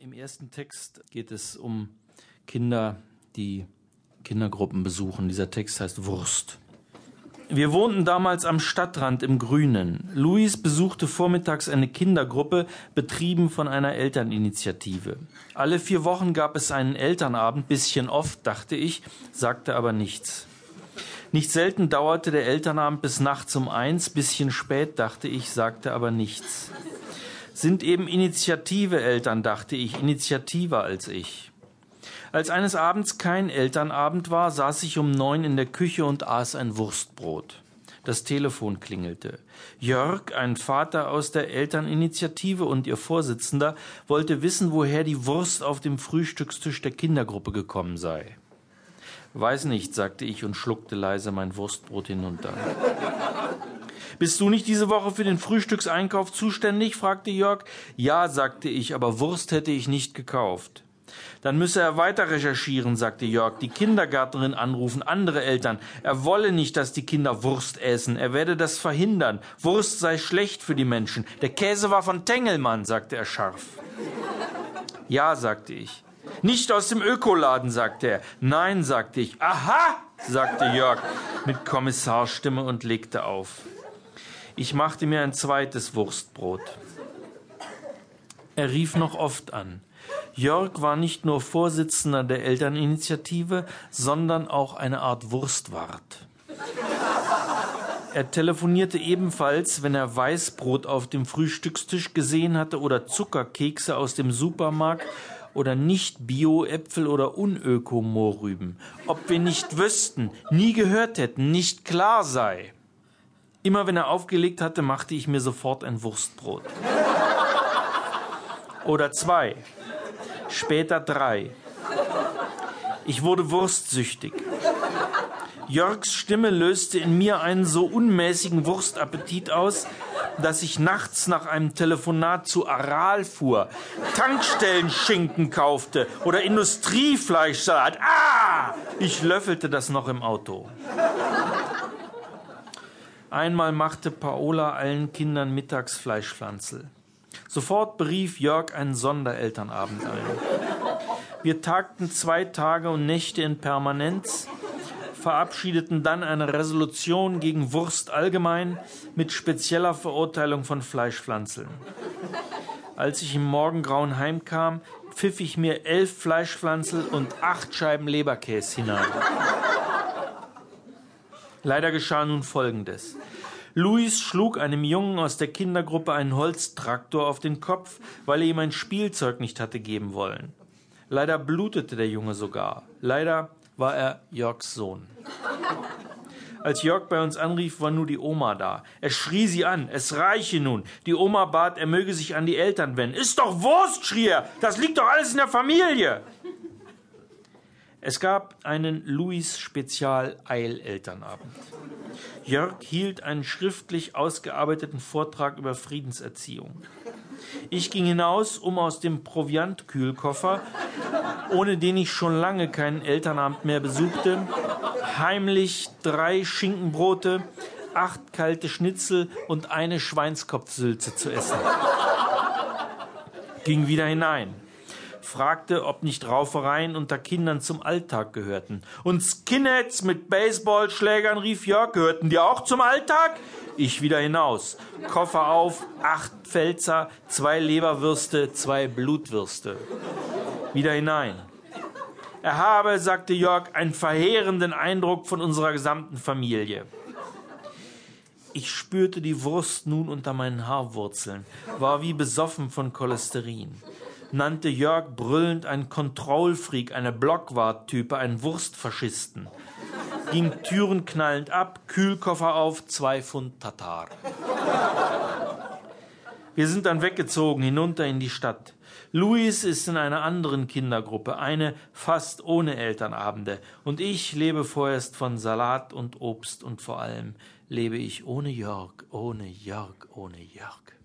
Im ersten Text geht es um Kinder, die Kindergruppen besuchen. Dieser Text heißt Wurst. Wir wohnten damals am Stadtrand im Grünen. Luis besuchte vormittags eine Kindergruppe, betrieben von einer Elterninitiative. Alle vier Wochen gab es einen Elternabend, bisschen oft, dachte ich, sagte aber nichts. Nicht selten dauerte der Elternabend bis nachts um eins, bisschen spät, dachte ich, sagte aber nichts. Sind eben Initiative-Eltern, dachte ich, initiativer als ich. Als eines Abends kein Elternabend war, saß ich um neun in der Küche und aß ein Wurstbrot. Das Telefon klingelte. Jörg, ein Vater aus der Elterninitiative und ihr Vorsitzender, wollte wissen, woher die Wurst auf dem Frühstückstisch der Kindergruppe gekommen sei. Weiß nicht, sagte ich und schluckte leise mein Wurstbrot hinunter. Bist du nicht diese Woche für den Frühstückseinkauf zuständig? fragte Jörg. Ja, sagte ich, aber Wurst hätte ich nicht gekauft. Dann müsse er weiter recherchieren, sagte Jörg, die Kindergärtnerin anrufen, andere Eltern. Er wolle nicht, dass die Kinder Wurst essen. Er werde das verhindern. Wurst sei schlecht für die Menschen. Der Käse war von Tengelmann, sagte er scharf. Ja, sagte ich. Nicht aus dem Ökoladen, sagte er. Nein, sagte ich. Aha, sagte Jörg mit Kommissarstimme und legte auf. Ich machte mir ein zweites Wurstbrot. Er rief noch oft an. Jörg war nicht nur Vorsitzender der Elterninitiative, sondern auch eine Art Wurstwart. Er telefonierte ebenfalls, wenn er Weißbrot auf dem Frühstückstisch gesehen hatte oder Zuckerkekse aus dem Supermarkt oder nicht Bio-Äpfel oder Unöko-Mohrrüben. Ob wir nicht wüssten, nie gehört hätten, nicht klar sei. Immer wenn er aufgelegt hatte, machte ich mir sofort ein Wurstbrot. Oder zwei später drei. Ich wurde wurstsüchtig. Jörgs Stimme löste in mir einen so unmäßigen Wurstappetit aus, dass ich nachts nach einem Telefonat zu Aral fuhr, Tankstellenschinken kaufte oder Industriefleischsalat. Ah! Ich löffelte das noch im Auto. Einmal machte Paola allen Kindern Mittagsfleischpflanzel. Sofort berief Jörg einen Sonderelternabend ein. Wir tagten zwei Tage und Nächte in Permanenz, verabschiedeten dann eine Resolution gegen Wurst allgemein mit spezieller Verurteilung von Fleischpflanzeln. Als ich im Morgengrauen heimkam, pfiff ich mir elf Fleischpflanzel und acht Scheiben Leberkäse hinein. Leider geschah nun Folgendes. Luis schlug einem Jungen aus der Kindergruppe einen Holztraktor auf den Kopf, weil er ihm ein Spielzeug nicht hatte geben wollen. Leider blutete der Junge sogar. Leider war er Jörgs Sohn. Als Jörg bei uns anrief, war nur die Oma da. Er schrie sie an, es reiche nun. Die Oma bat, er möge sich an die Eltern wenden. Ist doch Wurst, schrie er, das liegt doch alles in der Familie. Es gab einen Louis-Spezial-Eilelternabend. Jörg hielt einen schriftlich ausgearbeiteten Vortrag über Friedenserziehung. Ich ging hinaus, um aus dem Proviantkühlkoffer, ohne den ich schon lange keinen Elternabend mehr besuchte, heimlich drei Schinkenbrote, acht kalte Schnitzel und eine Schweinskopfsülze zu essen. Ging wieder hinein fragte, ob nicht Raufereien unter Kindern zum Alltag gehörten. Und Skinheads mit Baseballschlägern, rief Jörg, gehörten die auch zum Alltag? Ich wieder hinaus. Koffer auf, acht Pfälzer, zwei Leberwürste, zwei Blutwürste. Wieder hinein. Er habe, sagte Jörg, einen verheerenden Eindruck von unserer gesamten Familie. Ich spürte die Wurst nun unter meinen Haarwurzeln, war wie besoffen von Cholesterin nannte Jörg brüllend einen Kontrollfreak, eine Blockwart-Type, einen Wurstfaschisten. Ging Türen knallend ab, Kühlkoffer auf, zwei Pfund Tatar. Wir sind dann weggezogen, hinunter in die Stadt. Luis ist in einer anderen Kindergruppe, eine fast ohne Elternabende. Und ich lebe vorerst von Salat und Obst und vor allem lebe ich ohne Jörg, ohne Jörg, ohne Jörg.